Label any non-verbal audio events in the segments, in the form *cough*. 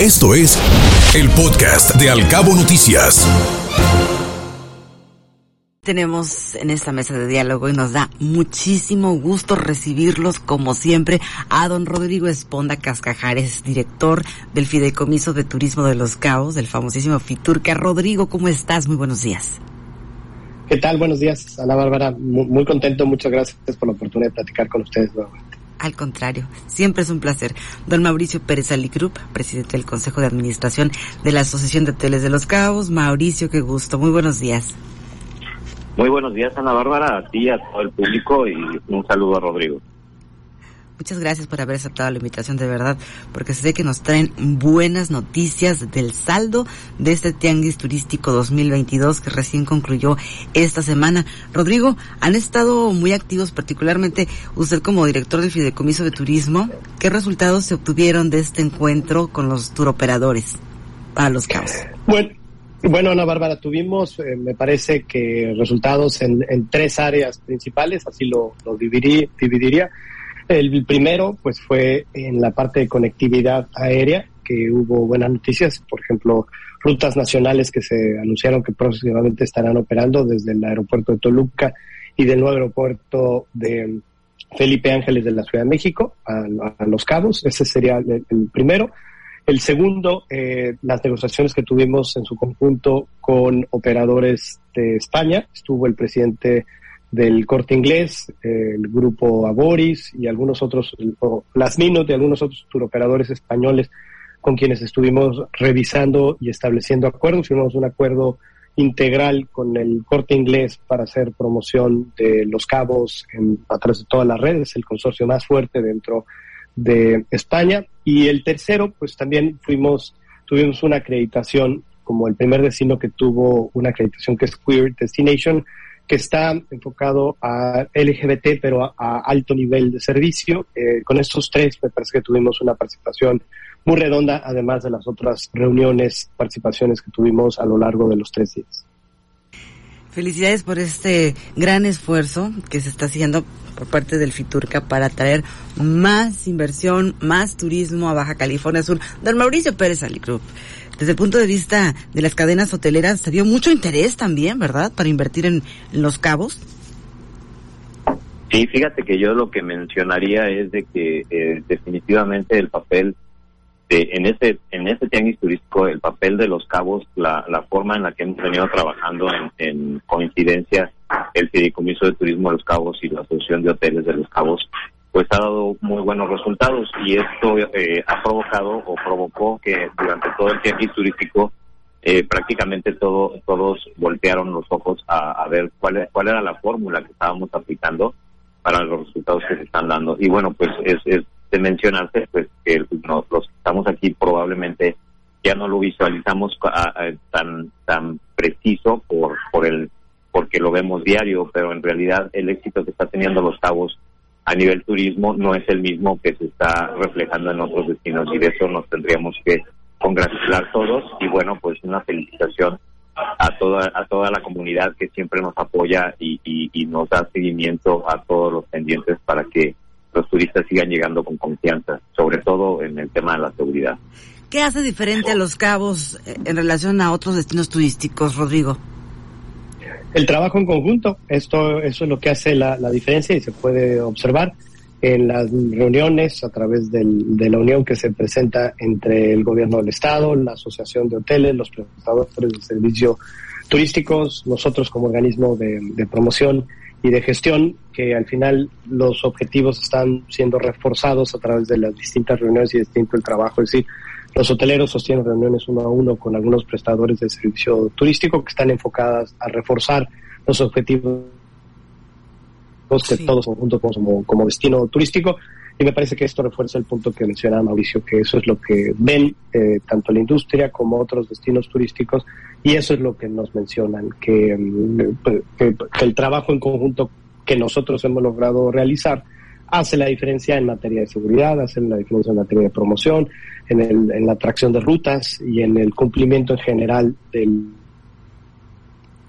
Esto es el podcast de Alcabo Noticias. Tenemos en esta mesa de diálogo y nos da muchísimo gusto recibirlos como siempre a don Rodrigo Esponda Cascajares, director del Fideicomiso de Turismo de Los Cabos, del famosísimo Fiturca. Rodrigo, ¿cómo estás? Muy buenos días. ¿Qué tal? Buenos días, Ana Bárbara. Muy, muy contento, muchas gracias por la oportunidad de platicar con ustedes nuevamente. Al contrario, siempre es un placer. Don Mauricio Pérez Alicrup, presidente del Consejo de Administración de la Asociación de Hoteles de Los Cabos. Mauricio, qué gusto. Muy buenos días. Muy buenos días, Ana Bárbara, a ti, a todo el público y un saludo a Rodrigo. Muchas gracias por haber aceptado la invitación de verdad, porque sé que nos traen buenas noticias del saldo de este Tianguis Turístico 2022 que recién concluyó esta semana. Rodrigo, han estado muy activos, particularmente usted como director del Fideicomiso de Turismo. ¿Qué resultados se obtuvieron de este encuentro con los turoperadores para los cabos? Bueno, bueno, Ana Bárbara, tuvimos, eh, me parece que resultados en, tres áreas principales, así lo, dividiría. El primero, pues fue en la parte de conectividad aérea, que hubo buenas noticias, por ejemplo, rutas nacionales que se anunciaron que próximamente estarán operando desde el aeropuerto de Toluca y del nuevo aeropuerto de Felipe Ángeles de la Ciudad de México a, Los Cabos. Ese sería el, el primero. El segundo, eh, las negociaciones que tuvimos en su conjunto con operadores de España. Estuvo el presidente del Corte Inglés, el grupo Aboris y algunos otros, las Minot y algunos otros turoperadores españoles con quienes estuvimos revisando y estableciendo acuerdos. Firmamos un acuerdo integral con el Corte Inglés para hacer promoción de los cabos en, a través de todas las redes, el consorcio más fuerte dentro de España. Y el tercero, pues también fuimos, tuvimos una acreditación como el primer destino que tuvo una acreditación que es Queer Destination, que está enfocado a LGBT, pero a, alto nivel de servicio. Eh, con estos tres me parece que tuvimos una participación muy redonda, además de las otras reuniones, participaciones que tuvimos a lo largo de los tres días. Felicidades por este gran esfuerzo que se está haciendo por parte del Fiturca para traer más inversión, más turismo a Baja California Sur. Don Mauricio Pérez Alicrup, desde el punto de vista de las cadenas hoteleras, se dio mucho interés también, ¿verdad?, para invertir en, en Los Cabos. Sí, fíjate que yo lo que mencionaría es de que eh, definitivamente el papel de, en este en este tianguis turístico, el papel de los cabos, la, la forma en la que hemos venido trabajando en, en coincidencia el Fideicomiso de Turismo de los Cabos y la Asociación de Hoteles de los Cabos, pues ha dado muy buenos resultados y esto eh, ha provocado o provocó que durante todo el tianguis turístico eh, prácticamente todo, todos voltearon los ojos a, a ver cuál, cuál era la fórmula que estábamos aplicando para los resultados que se están dando. Y bueno, pues es, es de mencionarse pues que no, los que estamos aquí probablemente ya no lo visualizamos tan tan preciso por por el porque lo vemos diario, pero en realidad el éxito que está teniendo los cabos a nivel turismo no es el mismo que se está reflejando en otros destinos y de eso nos tendríamos que congratular todos. Y bueno pues una felicitación a toda a toda la comunidad que siempre nos apoya y, y nos da seguimiento a todos los pendientes para que los turistas sigan llegando con confianza, sobre todo en el tema de la seguridad. ¿Qué hace diferente a Los Cabos en relación a otros destinos turísticos, Rodrigo? El trabajo en conjunto, esto eso es lo que hace la, la diferencia y se puede observar en las reuniones a través del, de la unión que se presenta entre el gobierno del estado, la asociación de hoteles, los prestadores de servicios turísticos, nosotros como organismo de, de promoción y de gestión, que al final los objetivos están siendo reforzados a través de las distintas reuniones y distinto el trabajo. Es decir, los hoteleros sostienen reuniones uno a uno con algunos prestadores de servicio turístico que están enfocadas a reforzar los objetivos que sí. todos conjuntos como, como destino turístico. Y me parece que esto refuerza el punto que mencionaba Mauricio, que eso es lo que ven eh, tanto la industria como otros destinos turísticos, y eso es lo que nos mencionan, que, que, que el trabajo en conjunto que nosotros hemos logrado realizar hace la diferencia en materia de seguridad, hace la diferencia en materia de promoción, en, el, en la atracción de rutas y en el cumplimiento en general del,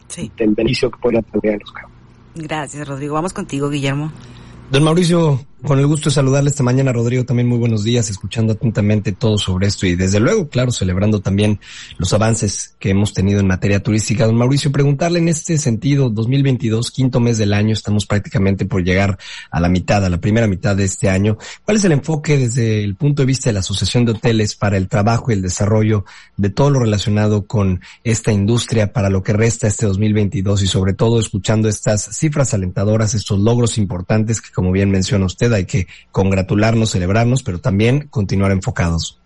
sí. del beneficio que puede tener los cabos. Gracias, Rodrigo. Vamos contigo, Guillermo. Don Mauricio, Con el gusto de saludarle esta mañana, Rodrigo. También muy buenos días, escuchando atentamente todo sobre esto y desde luego, claro, celebrando también los avances que hemos tenido en materia turística. Don Mauricio, preguntarle en este sentido, 2022, quinto mes del año, estamos prácticamente por llegar a la mitad, a la primera mitad de este año. ¿Cuál es el enfoque desde el punto de vista de la Asociación de Hoteles para el trabajo y el desarrollo de todo lo relacionado con esta industria para lo que resta este 2022 y sobre todo escuchando estas cifras alentadoras, estos logros importantes que como bien menciona usted, hay que congratularnos, celebrarnos, pero también continuar enfocados.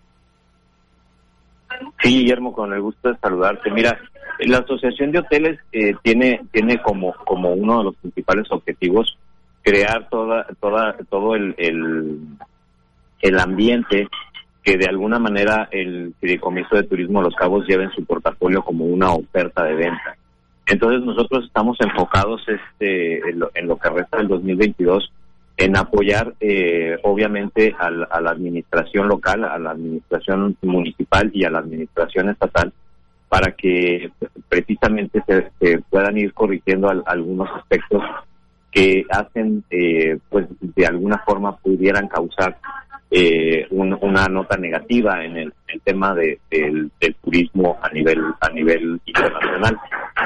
Sí, Guillermo, con el gusto de saludarte. Mira, la Asociación de Hoteles eh, tiene tiene como como uno de los principales objetivos crear toda toda todo el, el, ambiente que de alguna manera el Fideicomiso de Turismo Los Cabos lleve en su portafolio como una oferta de venta. Entonces nosotros estamos enfocados este en lo, en lo que resta del 2022 en apoyar eh, obviamente a la, administración local, a la administración municipal y a la administración estatal para que precisamente se, puedan ir corrigiendo algunos aspectos que hacen, eh, pues de alguna forma pudieran causar eh, una nota negativa en el, tema de, del, turismo a nivel a nivel internacional.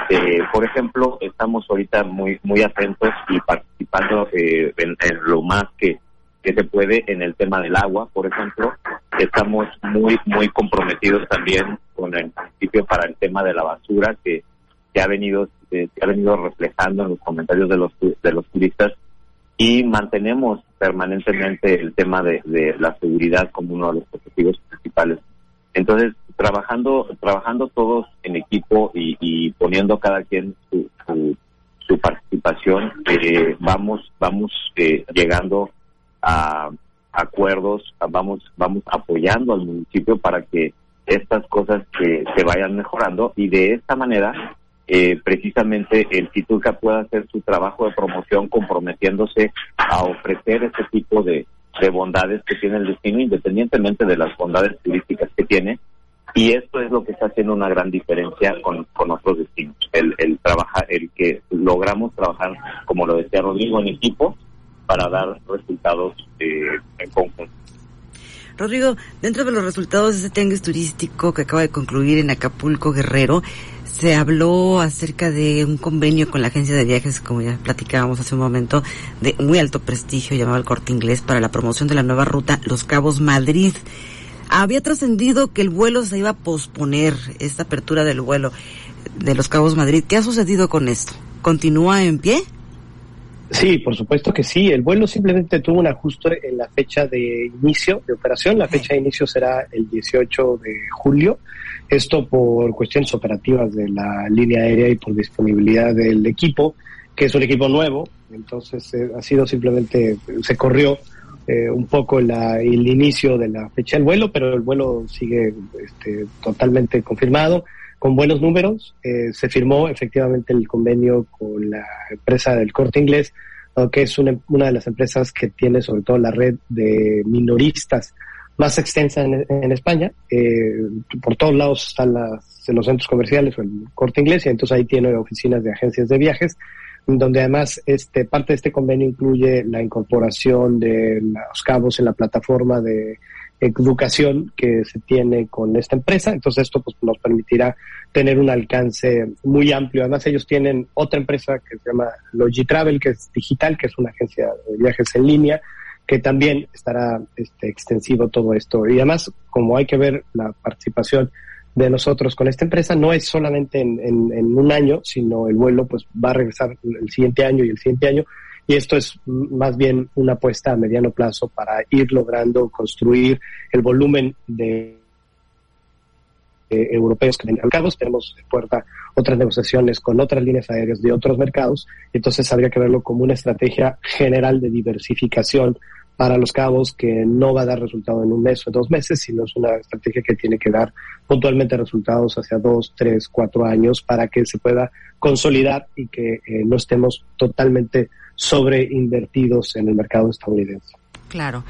Eh, por ejemplo, estamos ahorita muy muy atentos y participando eh, en, lo más que, que se puede en el tema del agua, por ejemplo. Estamos muy muy comprometidos también con el municipio para el tema de la basura que se ha venido se ha venido reflejando en los comentarios de los de los turistas y mantenemos permanentemente el tema de, la seguridad como uno de los objetivos principales. Entonces, trabajando trabajando todos en equipo y, poniendo cada quien su, su, participación, eh, vamos vamos eh, llegando a acuerdos, vamos vamos apoyando al municipio para que estas cosas que se vayan mejorando y de esta manera eh, precisamente el Tituca pueda hacer su trabajo de promoción comprometiéndose a ofrecer este tipo de, bondades que tiene el destino independientemente de las bondades turísticas que tiene. Y esto es lo que está haciendo una gran diferencia con, con otros destinos. El, el trabajar el que logramos trabajar como lo decía Rodrigo en equipo para dar resultados eh, en conjunto. Rodrigo, dentro de los resultados de ese tianguis turístico que acaba de concluir en Acapulco Guerrero, se habló acerca de un convenio con la agencia de viajes, como ya platicábamos hace un momento, de muy alto prestigio llamado el Corte Inglés para la promoción de la nueva ruta Los Cabos Madrid. Había trascendido que el vuelo se iba a posponer, esta apertura del vuelo de Los Cabos Madrid. ¿Qué ha sucedido con esto? ¿Continúa en pie? Sí, por supuesto que sí. El vuelo simplemente tuvo un ajuste en la fecha de inicio de operación. La fecha de inicio será el 18 de julio. Esto por cuestiones operativas de la línea aérea y por disponibilidad del equipo, que es un equipo nuevo. Entonces eh, ha sido simplemente, se corrió eh, un poco la, el inicio de la fecha del vuelo, pero el vuelo sigue este, totalmente confirmado con buenos números. Eh, se firmó efectivamente el convenio con la empresa del corte inglés, que es una, una, de las empresas que tiene sobre todo la red de minoristas más extensa en, España. Eh, por todos lados están las, los centros comerciales o el corte inglés y entonces ahí tiene oficinas de agencias de viajes donde además este parte de este convenio incluye la incorporación de los cabos en la plataforma de educación que se tiene con esta empresa. Entonces esto pues, nos permitirá tener un alcance muy amplio. Además ellos tienen otra empresa que se llama Logitravel, que es digital, que es una agencia de viajes en línea, que también estará este, extensivo todo esto. Y además, como hay que ver la participación de nosotros con esta empresa, no es solamente en, en un año, sino el vuelo pues va a regresar el siguiente año y el siguiente año y esto es más bien una apuesta a mediano plazo para ir logrando construir el volumen de europeos que mercados. Tenemos en puerta otras negociaciones con otras líneas aéreas de otros mercados. Entonces habría que verlo como una estrategia general de diversificación para los cabos que no va a dar resultado en un mes o dos meses, sino es una estrategia que tiene que dar puntualmente resultados hacia dos, tres, cuatro años para que se pueda consolidar y que eh, no estemos totalmente sobreinvertidos en el mercado estadounidense. Claro.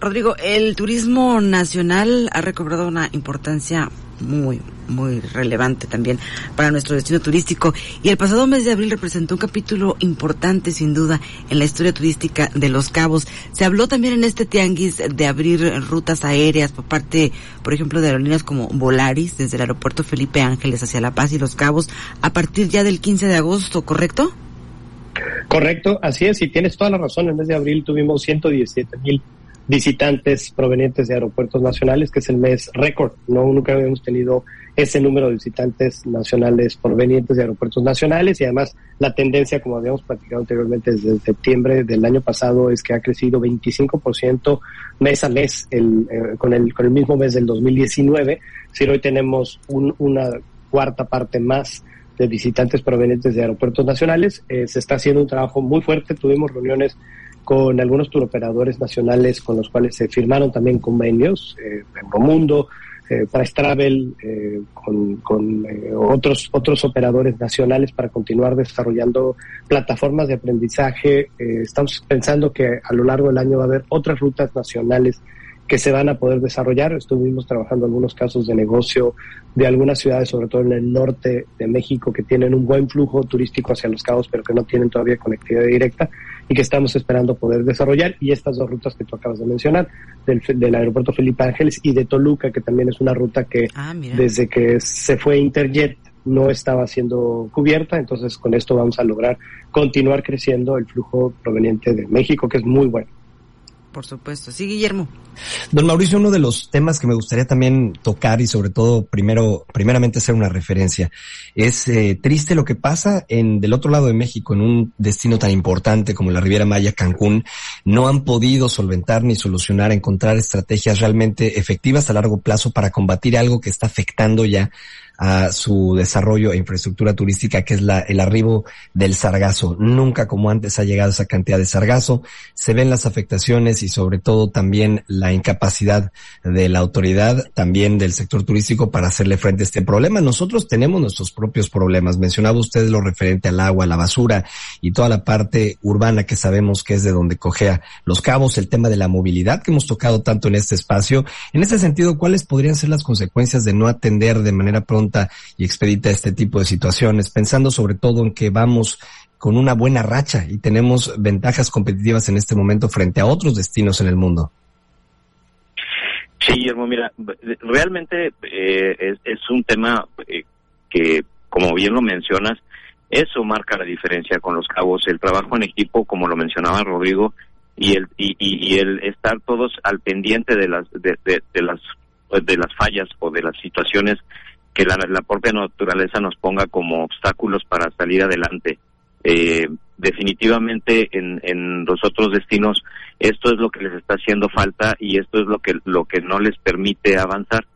Rodrigo, el turismo nacional ha recobrado una importancia muy, muy relevante también para nuestro destino turístico. Y el pasado mes de abril representó un capítulo importante, sin duda, en la historia turística de Los Cabos. Se habló también en este tianguis de abrir rutas aéreas por parte, por ejemplo, de aerolíneas como Volaris, desde el aeropuerto Felipe Ángeles hacia La Paz y Los Cabos, a partir ya del 15 de agosto, ¿correcto? Correcto, así es, y tienes toda la razón. En el mes de abril tuvimos 117 mil visitantes provenientes de aeropuertos nacionales, que es el mes récord. No nunca habíamos tenido ese número de visitantes nacionales provenientes de aeropuertos nacionales y además la tendencia, como habíamos platicado anteriormente desde septiembre del año pasado, es que ha crecido 25% mes a mes el, eh, con, el, con el mismo mes del 2019. Si hoy tenemos una cuarta parte más de visitantes provenientes de aeropuertos nacionales, eh, se está haciendo un trabajo muy fuerte. Tuvimos reuniones con algunos turoperadores nacionales con los cuales se firmaron también convenios, eh, Euromundo, eh, Price Travel, eh, con, eh, otros, otros operadores nacionales para continuar desarrollando plataformas de aprendizaje. estamos pensando que a lo largo del año va a haber otras rutas nacionales que se van a poder desarrollar. Estuvimos trabajando algunos casos de negocio de algunas ciudades, sobre todo en el norte de México, que tienen un buen flujo turístico hacia los cabos, pero que no tienen todavía conectividad directa y que estamos esperando poder desarrollar. Y estas dos rutas que tú acabas de mencionar, del, del aeropuerto Felipe Ángeles y de Toluca, que también es una ruta que ah, desde que se fue Interjet no estaba siendo cubierta, entonces con esto vamos a lograr continuar creciendo el flujo proveniente de México, que es muy bueno. Por supuesto. Sí, Guillermo. Don Mauricio, uno de los temas que me gustaría también tocar y sobre todo primero, primeramente hacer una referencia, es eh, triste lo que pasa en del otro lado de México, en un destino tan importante como la Riviera Maya, Cancún, no han podido solventar ni solucionar, encontrar estrategias realmente efectivas a largo plazo para combatir algo que está afectando ya a su desarrollo e infraestructura turística, que es la, el arribo del sargazo. Nunca como antes ha llegado esa cantidad de sargazo. Se ven las afectaciones y sobre todo también la incapacidad de la autoridad, también del sector turístico para hacerle frente a este problema. Nosotros tenemos nuestros propios problemas. Mencionaba usted lo referente al agua, la basura y toda la parte urbana que sabemos que es de donde cojea los cabos, el tema de la movilidad que hemos tocado tanto en este espacio. En ese sentido, ¿cuáles podrían ser las consecuencias de no atender de manera pronta y expedita este tipo de situaciones, pensando sobre todo en que vamos con una buena racha y tenemos ventajas competitivas en este momento frente a otros destinos en el mundo. Sí, Guillermo, mira, realmente eh, es, un tema eh, que, como bien lo mencionas, eso marca la diferencia con los cabos, el trabajo en equipo, como lo mencionaba Rodrigo, y el y, el estar todos al pendiente de las de, de las de las fallas o de las situaciones que la, propia naturaleza nos ponga como obstáculos para salir adelante. Eh, definitivamente en, en los otros destinos esto es lo que les está haciendo falta y esto es lo que lo que no les permite avanzar.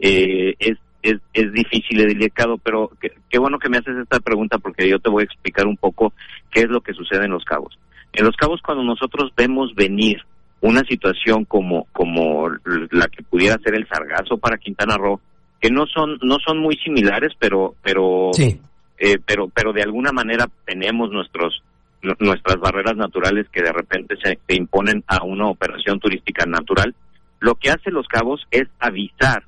Eh, es, es, es difícil y delicado, pero qué, bueno que me haces esta pregunta porque yo te voy a explicar un poco qué es lo que sucede en los cabos. En los cabos cuando nosotros vemos venir una situación como como la que pudiera ser el sargazo para Quintana Roo, que no son no son muy similares, pero pero eh, pero pero de alguna manera tenemos nuestros nuestras barreras naturales que de repente se, imponen a una operación turística natural. Lo que hace los cabos es avisar.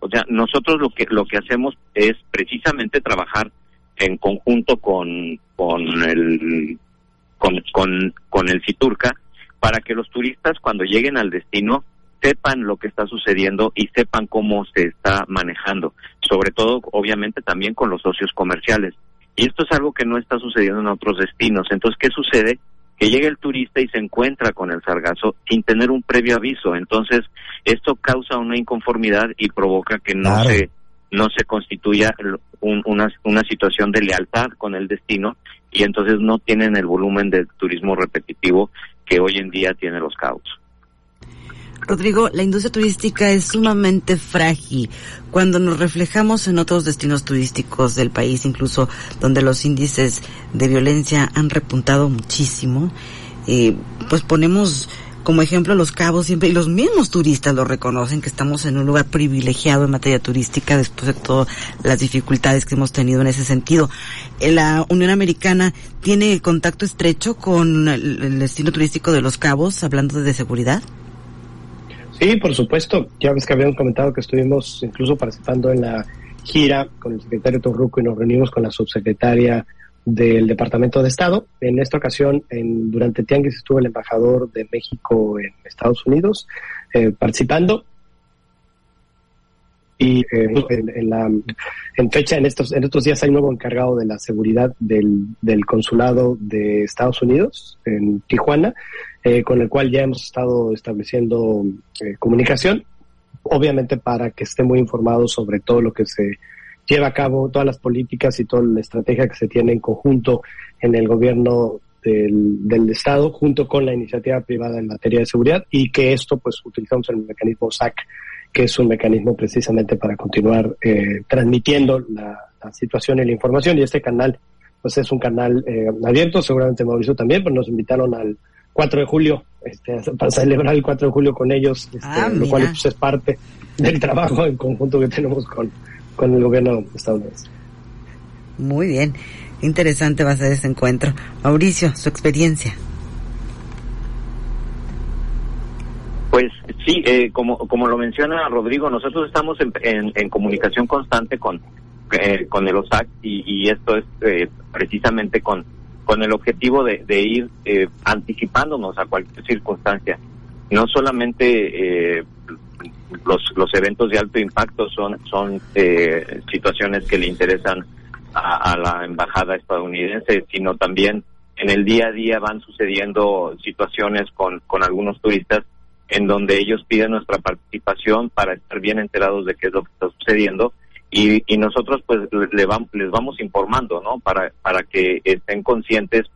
O sea, nosotros lo que lo que hacemos es precisamente trabajar en conjunto con con el con, con, con el Citurca para que los turistas cuando lleguen al destino sepan lo que está sucediendo y sepan cómo se está manejando, sobre todo obviamente también con los socios comerciales. Y esto es algo que no está sucediendo en otros destinos. Entonces, ¿qué sucede? Que llega el turista y se encuentra con el sargazo sin tener un previo aviso. Entonces, esto causa una inconformidad y provoca que no se no se constituya una, una situación de lealtad con el destino y entonces no tienen el volumen de turismo repetitivo que hoy en día tiene los cabos. Rodrigo, la industria turística es sumamente frágil. Cuando nos reflejamos en otros destinos turísticos del país, incluso donde los índices de violencia han repuntado muchísimo, eh, pues ponemos como ejemplo los cabos siempre, y los mismos turistas lo reconocen, que estamos en un lugar privilegiado en materia turística después de todas las dificultades que hemos tenido en ese sentido. Eh, la Unión Americana tiene contacto estrecho con el destino turístico de los cabos, hablando de seguridad. Sí, por supuesto. Ya ves que habíamos comentado que estuvimos incluso participando en la gira con el secretario Torruco y nos reunimos con la subsecretaria del Departamento de Estado. En esta ocasión, en, durante Tianguis estuvo el embajador de México en Estados Unidos eh, participando. Y eh, en, la, en fecha, en estos, en estos días hay nuevo encargado de la seguridad del, del consulado de Estados Unidos en Tijuana, eh, con el cual ya hemos estado estableciendo comunicación, obviamente para que esté muy informado sobre todo lo que se lleva a cabo todas las políticas y toda la estrategia que se tiene en conjunto en el gobierno del, del, Estado junto con la iniciativa privada en materia de seguridad y que esto pues utilizamos el mecanismo SAC que es un mecanismo precisamente para continuar eh, transmitiendo la, situación y la información y este canal pues es un canal eh, abierto seguramente Mauricio también pues nos invitaron al 4 de julio este, *laughs* para celebrar el 4 de julio con ellos este, ah, lo cual pues, es parte del trabajo en conjunto que tenemos con con el gobierno estadounidense. Muy bien, interesante va a ser ese encuentro. Mauricio, su experiencia. Pues sí, eh, como, como lo menciona Rodrigo, nosotros estamos en, en, comunicación constante con, eh, con el OSAC y, esto es eh, precisamente con, con el objetivo de, de ir anticipándonos a cualquier circunstancia. No solamente los, los eventos de alto impacto son, son eh, situaciones que le interesan a, la embajada estadounidense, sino también en el día a día van sucediendo situaciones con, con algunos turistas en donde ellos piden nuestra participación para estar bien enterados de qué es lo que está sucediendo y, y nosotros pues le les vamos informando, ¿no? Para, para que estén conscientes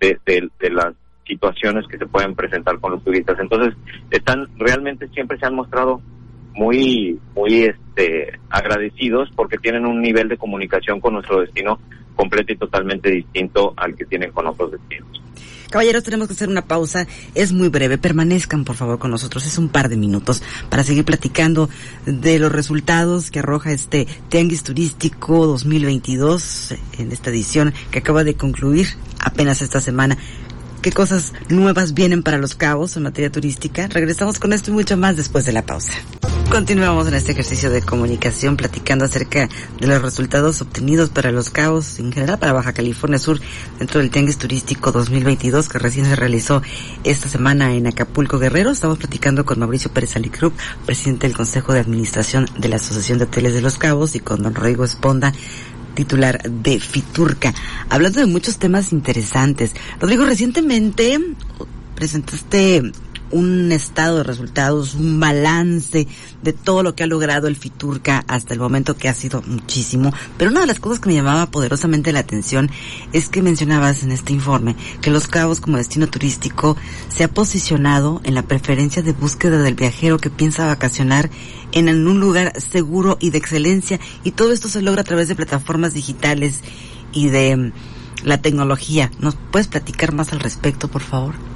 de, de las situaciones que se pueden presentar con los turistas. Entonces, están realmente siempre se han mostrado muy, muy este, agradecidos porque tienen un nivel de comunicación con nuestro destino completo y totalmente distinto al que tienen con otros destinos. Caballeros, tenemos que hacer una pausa. Es muy breve. Permanezcan, por favor, con nosotros. Es un par de minutos para seguir platicando de los resultados que arroja este Tianguis Turístico 2022 en esta edición que acaba de concluir apenas esta semana qué cosas nuevas vienen para los cabos en materia turística. Regresamos con esto y mucho más después de la pausa. Continuamos en este ejercicio de comunicación platicando acerca de los resultados obtenidos para los cabos, en general para Baja California Sur, dentro del Tianguis Turístico 2022 que recién se realizó esta semana en Acapulco Guerrero. Estamos platicando con Mauricio Pérez Alicrup, presidente del Consejo de Administración de la Asociación de Hoteles de los Cabos, y con don Rodrigo Esponda, titular de Fiturca, hablando de muchos temas interesantes. Rodrigo, recientemente presentaste un estado de resultados, un balance de todo lo que ha logrado el Fiturca hasta el momento que ha sido muchísimo. Pero una de las cosas que me llamaba poderosamente la atención es que mencionabas en este informe que Los Cabos como destino turístico se ha posicionado en la preferencia de búsqueda del viajero que piensa vacacionar en un lugar seguro y de excelencia y todo esto se logra a través de plataformas digitales y de mm, la tecnología. ¿Nos puedes platicar más al respecto, por favor?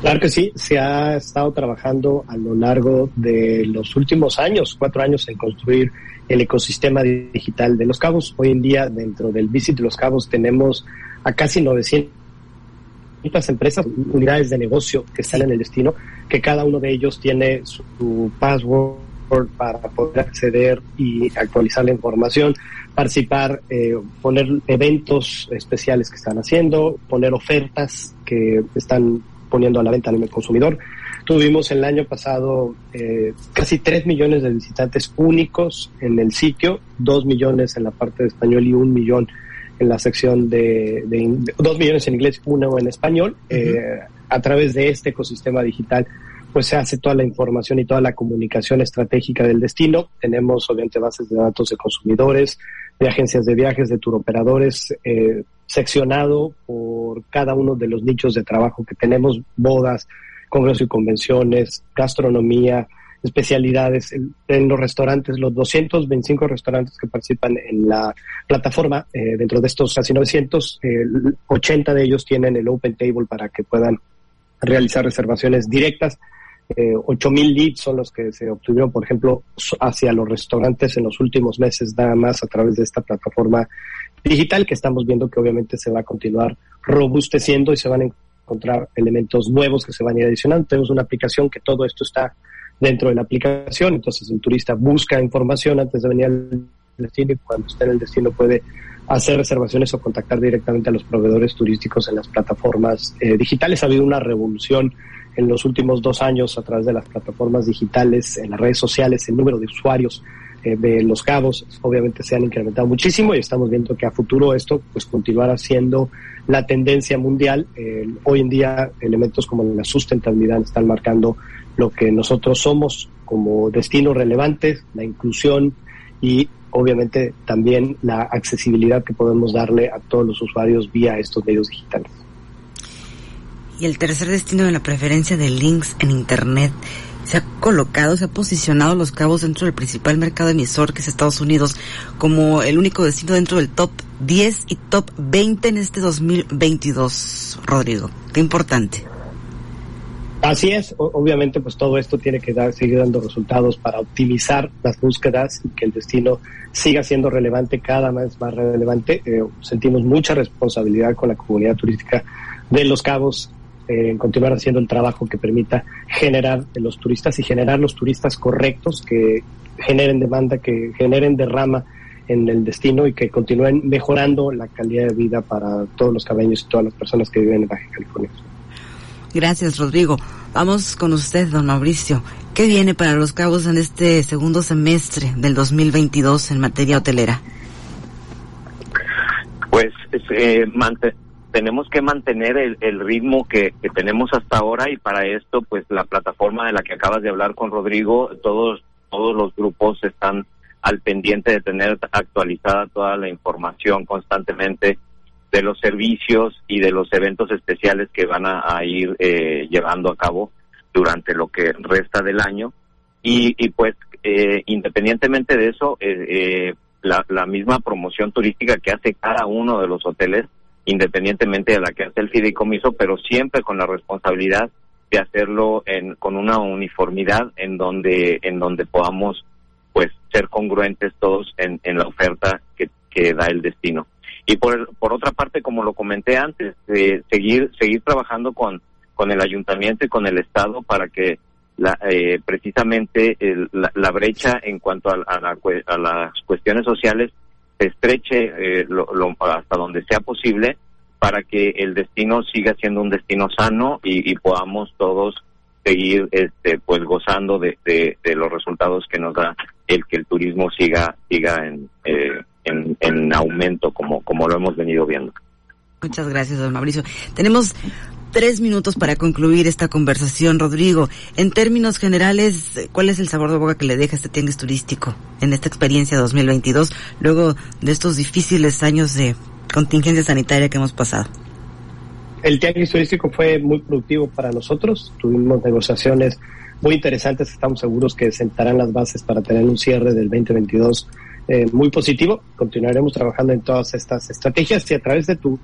Claro que sí, se ha estado trabajando a lo largo de los últimos años, cuatro años, en construir el ecosistema digital de Los Cabos. Hoy en día, dentro del Visit Los Cabos, tenemos a casi 900 empresas, unidades de negocio que están en el destino, que cada uno de ellos tiene su password para poder acceder y actualizar la información, participar, eh, poner eventos especiales que están haciendo, poner ofertas que están poniendo a la venta al consumidor. Tuvimos el año pasado eh, casi 3 millones de visitantes únicos en el sitio, 2 millones en la parte de español y un millón en la sección de, de, 2 millones en inglés, uno en español. eh, a través de este ecosistema digital pues se hace toda la información y toda la comunicación estratégica del destino. Tenemos obviamente bases de datos de consumidores, de agencias de viajes, de turoperadores, eh, seccionado por cada uno de los nichos de trabajo que tenemos, bodas, congresos y convenciones, gastronomía, especialidades en, los restaurantes, los 225 restaurantes que participan en la plataforma, eh, dentro de estos casi 900, 80 de ellos tienen el Open Table para que puedan realizar reservaciones directas. Eh, 8.000 leads son los que se obtuvieron, por ejemplo, hacia los restaurantes en los últimos meses, nada más a través de esta plataforma digital que estamos viendo que obviamente se va a continuar robusteciendo y se van a encontrar elementos nuevos que se van a ir adicionando. Tenemos una aplicación que todo esto está dentro de la aplicación, entonces el turista busca información antes de venir al destino y cuando esté en el destino puede hacer reservaciones o contactar directamente a los proveedores turísticos en las plataformas eh, digitales. Ha habido una revolución en los últimos dos años a través de las plataformas digitales, en las redes sociales, el número de usuarios eh, de los cabos obviamente se han incrementado muchísimo y estamos viendo que a futuro esto pues continuará siendo la tendencia mundial. hoy en día elementos como la sustentabilidad están marcando lo que nosotros somos como destino relevante, la inclusión y obviamente también la accesibilidad que podemos darle a todos los usuarios vía estos medios digitales. Y el tercer destino de la preferencia de links en Internet se ha colocado, se ha posicionado Los Cabos dentro del principal mercado emisor que es Estados Unidos como el único destino dentro del top 10 y top 20 en este 2022, Rodrigo. Qué importante. Así es, obviamente pues todo esto tiene que dar, seguir dando resultados para optimizar las búsquedas y que el destino siga siendo relevante, cada vez más relevante. Eh, sentimos mucha responsabilidad con la comunidad turística de Los Cabos en continuar haciendo el trabajo que permita generar los turistas y generar los turistas correctos que generen demanda, que generen derrama en el destino y que continúen mejorando la calidad de vida para todos los cabeños y todas las personas que viven en Baja California. Gracias, Rodrigo. Vamos con usted, don Mauricio. ¿Qué viene para los cabos en este segundo semestre del 2022 en materia hotelera? Pues eh, tenemos que mantener el, ritmo que, tenemos hasta ahora y para esto, pues la plataforma de la que acabas de hablar con Rodrigo, todos todos los grupos están al pendiente de tener actualizada toda la información constantemente de los servicios y de los eventos especiales que van a, ir eh, llevando a cabo durante lo que resta del año. Y, pues, eh, independientemente de eso, eh, la, la misma promoción turística que hace cada uno de los hoteles, independientemente de la que hace el fideicomiso, pero siempre con la responsabilidad de hacerlo en, con una uniformidad en donde, en donde podamos pues ser congruentes todos en, la oferta que, que da el destino. Y por, por otra parte, como lo comenté antes, eh, seguir seguir trabajando con, con el ayuntamiento y con el Estado para que la, eh, precisamente la, la, brecha en cuanto a, a, a, las cuestiones sociales se estreche eh, lo, hasta donde sea posible para que el destino siga siendo un destino sano y, y podamos todos seguir este pues gozando de, los resultados que nos da el que el turismo siga siga en eh, en, aumento como, como lo hemos venido viendo. Muchas gracias, don Mauricio. Tenemos tres minutos para concluir esta conversación, Rodrigo. En términos generales, ¿cuál es el sabor de boca que le deja este tianguis turístico en esta experiencia 2022, luego de estos difíciles años de contingencia sanitaria que hemos pasado? El tianguis turístico fue muy productivo para nosotros. Tuvimos negociaciones muy interesantes. Estamos seguros que sentarán las bases para tener un cierre del 2022 eh, muy positivo. Continuaremos trabajando en todas estas estrategias y a través de tu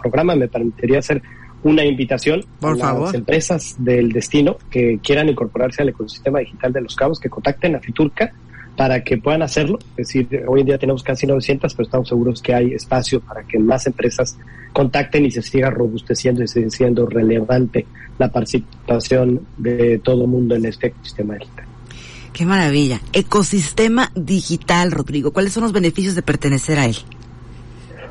programa me permitiría hacer una invitación a las empresas del destino que quieran incorporarse al ecosistema digital de los cabos, que contacten a Fiturca para que puedan hacerlo. Es decir, hoy en día tenemos casi 900, pero estamos seguros que hay espacio para que más empresas contacten y se siga robusteciendo y siga siendo relevante la participación de todo el mundo en este ecosistema digital. Qué maravilla. Ecosistema digital, Rodrigo. ¿Cuáles son los beneficios de pertenecer a él?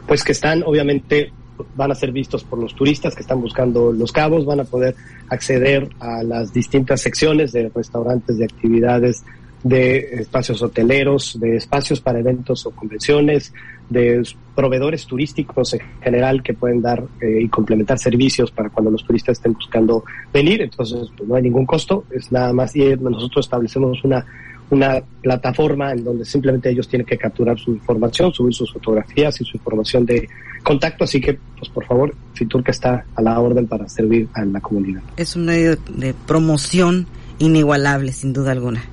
Pues que están, obviamente, van a ser vistos por los turistas que están buscando los cabos, van a poder acceder a las distintas secciones de restaurantes, de actividades, de espacios hoteleros, de espacios para eventos o convenciones, de proveedores turísticos en general que pueden dar eh, y complementar servicios para cuando los turistas estén buscando venir. Entonces, pues, no hay ningún costo, es nada más. Y nosotros establecemos una, una plataforma en donde simplemente ellos tienen que capturar su información, subir sus fotografías y su información de contacto. Así que, pues por favor, Fiturca está a la orden para servir a la comunidad. Es un medio de promoción inigualable, sin duda alguna.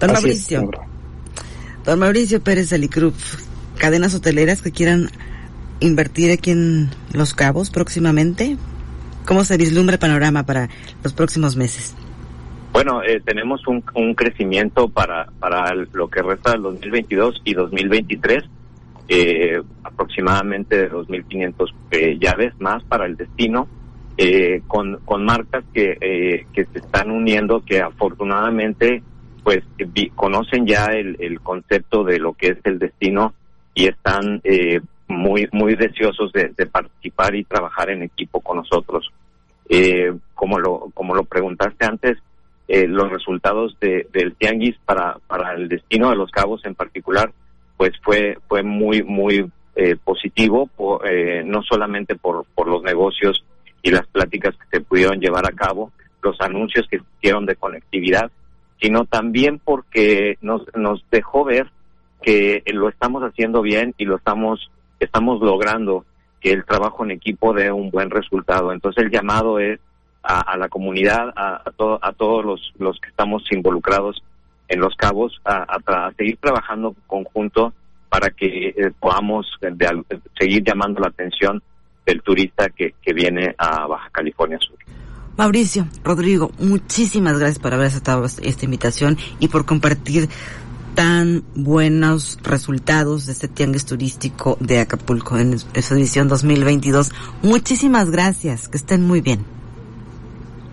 Don Mauricio. don Mauricio Pérez Alicruz, cadenas hoteleras que quieran invertir aquí en Los Cabos próximamente. ¿Cómo se vislumbra el panorama para los próximos meses? Bueno, eh, tenemos un, un, crecimiento para, para lo que resta del 2022 y 2023, eh, aproximadamente de 2.500 eh, llaves más para el destino, eh, con, con marcas que, eh, que se están uniendo, que afortunadamente pues conocen ya el, concepto de lo que es el destino y están eh, muy muy deseosos de, participar y trabajar en equipo con nosotros. Eh, como lo como lo preguntaste antes, eh, los resultados de, del tianguis para para el destino de los cabos en particular, pues fue fue muy muy positivo, no solamente por por los negocios y las pláticas que se pudieron llevar a cabo, los anuncios que hicieron de conectividad, sino también porque nos, nos dejó ver que lo estamos haciendo bien y lo estamos, estamos logrando que el trabajo en equipo dé un buen resultado. Entonces el llamado es a, la comunidad, a, a, a todos los, los que estamos involucrados en los cabos, a, seguir trabajando conjunto para que eh, podamos seguir llamando la atención del turista que, que viene a Baja California Sur. Mauricio, Rodrigo, muchísimas gracias por haber aceptado esta invitación y por compartir tan buenos resultados de este tianguis turístico de Acapulco en su edición 2022. Muchísimas gracias, que estén muy bien.